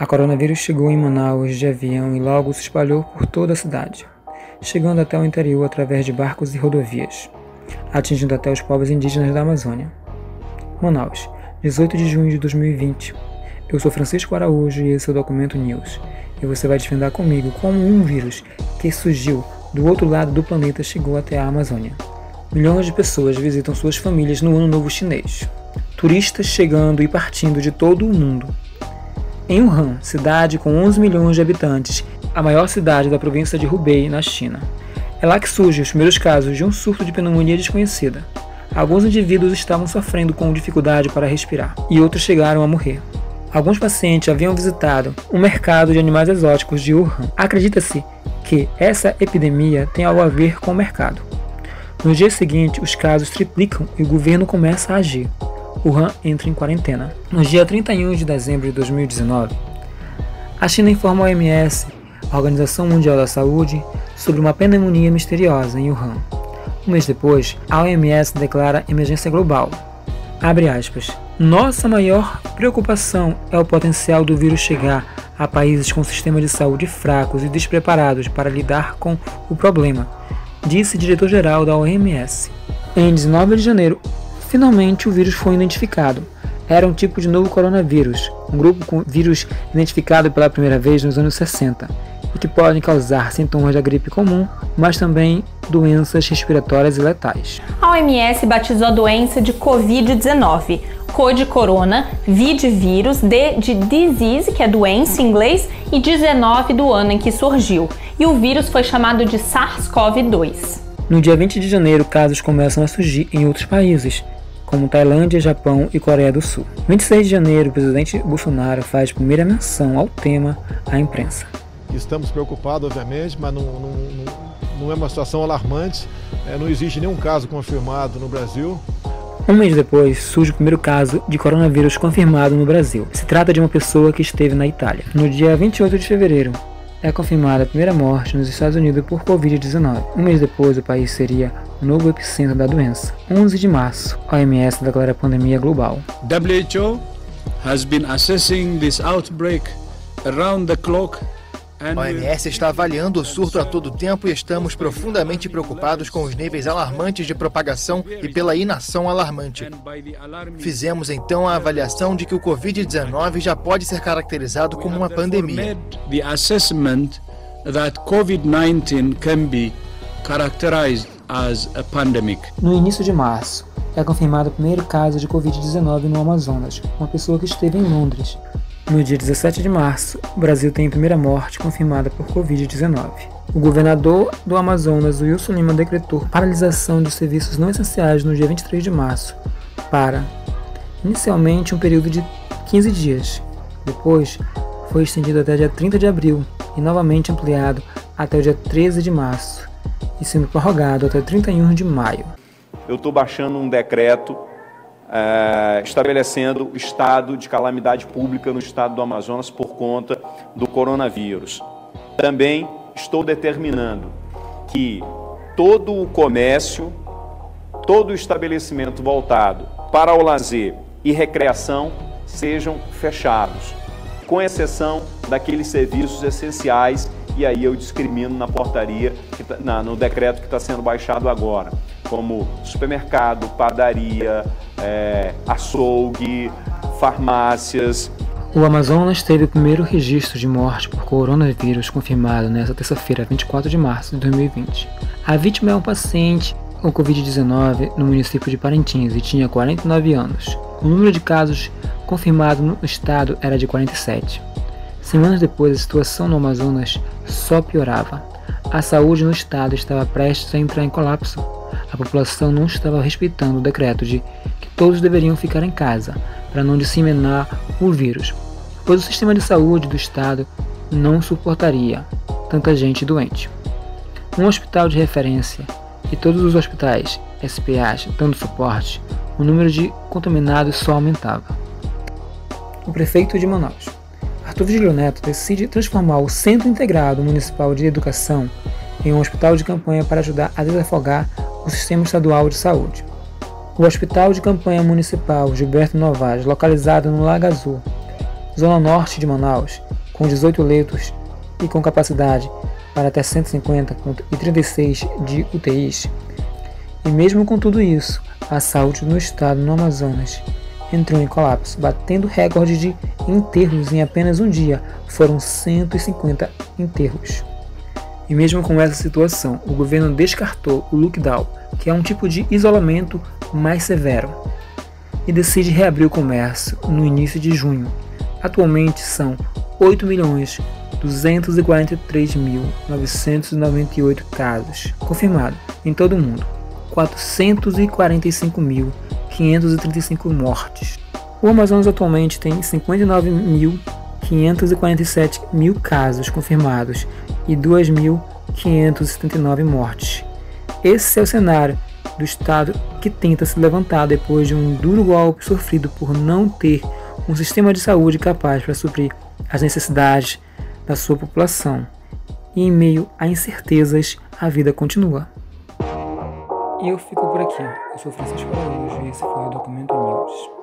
A coronavírus chegou em Manaus de avião e logo se espalhou por toda a cidade, chegando até o interior através de barcos e rodovias, atingindo até os povos indígenas da Amazônia. Manaus, 18 de junho de 2020. Eu sou Francisco Araújo e esse é o Documento News. E você vai desvendar comigo como um vírus que surgiu do outro lado do planeta chegou até a Amazônia. Milhões de pessoas visitam suas famílias no Ano Novo Chinês. Turistas chegando e partindo de todo o mundo em Wuhan, cidade com 11 milhões de habitantes, a maior cidade da província de Hubei, na China. É lá que surgem os primeiros casos de um surto de pneumonia desconhecida. Alguns indivíduos estavam sofrendo com dificuldade para respirar e outros chegaram a morrer. Alguns pacientes haviam visitado um mercado de animais exóticos de Wuhan. Acredita-se que essa epidemia tem algo a ver com o mercado. No dia seguinte, os casos triplicam e o governo começa a agir. Wuhan entra em quarentena. No dia 31 de dezembro de 2019, a China informa a OMS, a Organização Mundial da Saúde, sobre uma pneumonia misteriosa em Wuhan. Um mês depois, a OMS declara emergência global. Abre aspas. Nossa maior preocupação é o potencial do vírus chegar a países com sistemas de saúde fracos e despreparados para lidar com o problema, disse diretor-geral da OMS. Em 19 de janeiro, Finalmente, o vírus foi identificado. Era um tipo de novo coronavírus, um grupo com vírus identificado pela primeira vez nos anos 60 e que podem causar sintomas da gripe comum, mas também doenças respiratórias e letais. A OMS batizou a doença de Covid-19, Co de corona, V de vírus, D de disease, que é doença em inglês, e 19 do ano em que surgiu. E o vírus foi chamado de SARS-CoV-2. No dia 20 de janeiro, casos começam a surgir em outros países, como Tailândia, Japão e Coreia do Sul. 26 de janeiro, o presidente Bolsonaro faz primeira menção ao tema à imprensa. Estamos preocupados, obviamente, mas não, não, não é uma situação alarmante. É, não existe nenhum caso confirmado no Brasil. Um mês depois, surge o primeiro caso de coronavírus confirmado no Brasil. Se trata de uma pessoa que esteve na Itália. No dia 28 de fevereiro, é confirmada a primeira morte nos Estados Unidos por Covid-19. Um mês depois, o país seria o novo epicentro da doença. 11 de março, a OMS declara pandemia global. WHO has been assessing this outbreak around the clock a OMS está avaliando o surto a todo tempo e estamos profundamente preocupados com os níveis alarmantes de propagação e pela inação alarmante. Fizemos então a avaliação de que o Covid-19 já pode ser caracterizado como uma pandemia. The assessment that COVID-19 can be characterized as a pandemic. No início de março, é confirmado o primeiro caso de Covid-19 no Amazonas, uma pessoa que esteve em Londres. No dia 17 de março, o Brasil tem a primeira morte confirmada por Covid-19. O governador do Amazonas, Wilson Lima, decretou paralisação dos serviços não essenciais no dia 23 de março para, inicialmente, um período de 15 dias. Depois, foi estendido até dia 30 de abril e novamente ampliado até o dia 13 de março e sendo prorrogado até 31 de maio. Eu estou baixando um decreto é, estabelecendo estado de calamidade pública no estado do Amazonas por conta do coronavírus. Também estou determinando que todo o comércio, todo o estabelecimento voltado para o lazer e recreação sejam fechados, com exceção daqueles serviços essenciais, e aí eu discrimino na portaria, tá, na, no decreto que está sendo baixado agora, como supermercado, padaria, é, açougue, farmácias. O Amazonas teve o primeiro registro de morte por coronavírus confirmado nesta terça-feira, 24 de março de 2020. A vítima é um paciente com Covid-19 no município de Parintins e tinha 49 anos. O número de casos confirmados no estado era de 47. Semanas depois, a situação no Amazonas só piorava. A saúde no estado estava prestes a entrar em colapso. A população não estava respeitando o decreto de todos deveriam ficar em casa para não disseminar o vírus, pois o sistema de saúde do estado não suportaria tanta gente doente. Um hospital de referência e todos os hospitais SPAs dando suporte, o número de contaminados só aumentava. O prefeito de Manaus, Arthur Vigilio Neto, decide transformar o Centro Integrado Municipal de Educação em um hospital de campanha para ajudar a desafogar o sistema estadual de saúde. O Hospital de Campanha Municipal Gilberto Novaes, localizado no Lago Azul, zona norte de Manaus, com 18 leitos e com capacidade para até 150 e 36 de UTIs. E mesmo com tudo isso, a saúde no estado no Amazonas entrou em colapso, batendo recorde de enterros em apenas um dia. Foram 150 enterros. E mesmo com essa situação, o governo descartou o lockdown, que é um tipo de isolamento mais severo, e decide reabrir o comércio no início de junho. Atualmente são 8 milhões 243.998 casos confirmados em todo o mundo, 445.535 mortes. O Amazonas atualmente tem 59.547 mil casos confirmados e 2.579 mortes. Esse é o cenário do Estado que tenta se levantar depois de um duro golpe sofrido por não ter um sistema de saúde capaz para suprir as necessidades da sua população. E em meio a incertezas, a vida continua. E eu fico por aqui. Eu sou Francisco Araújo e esse foi o Documento News.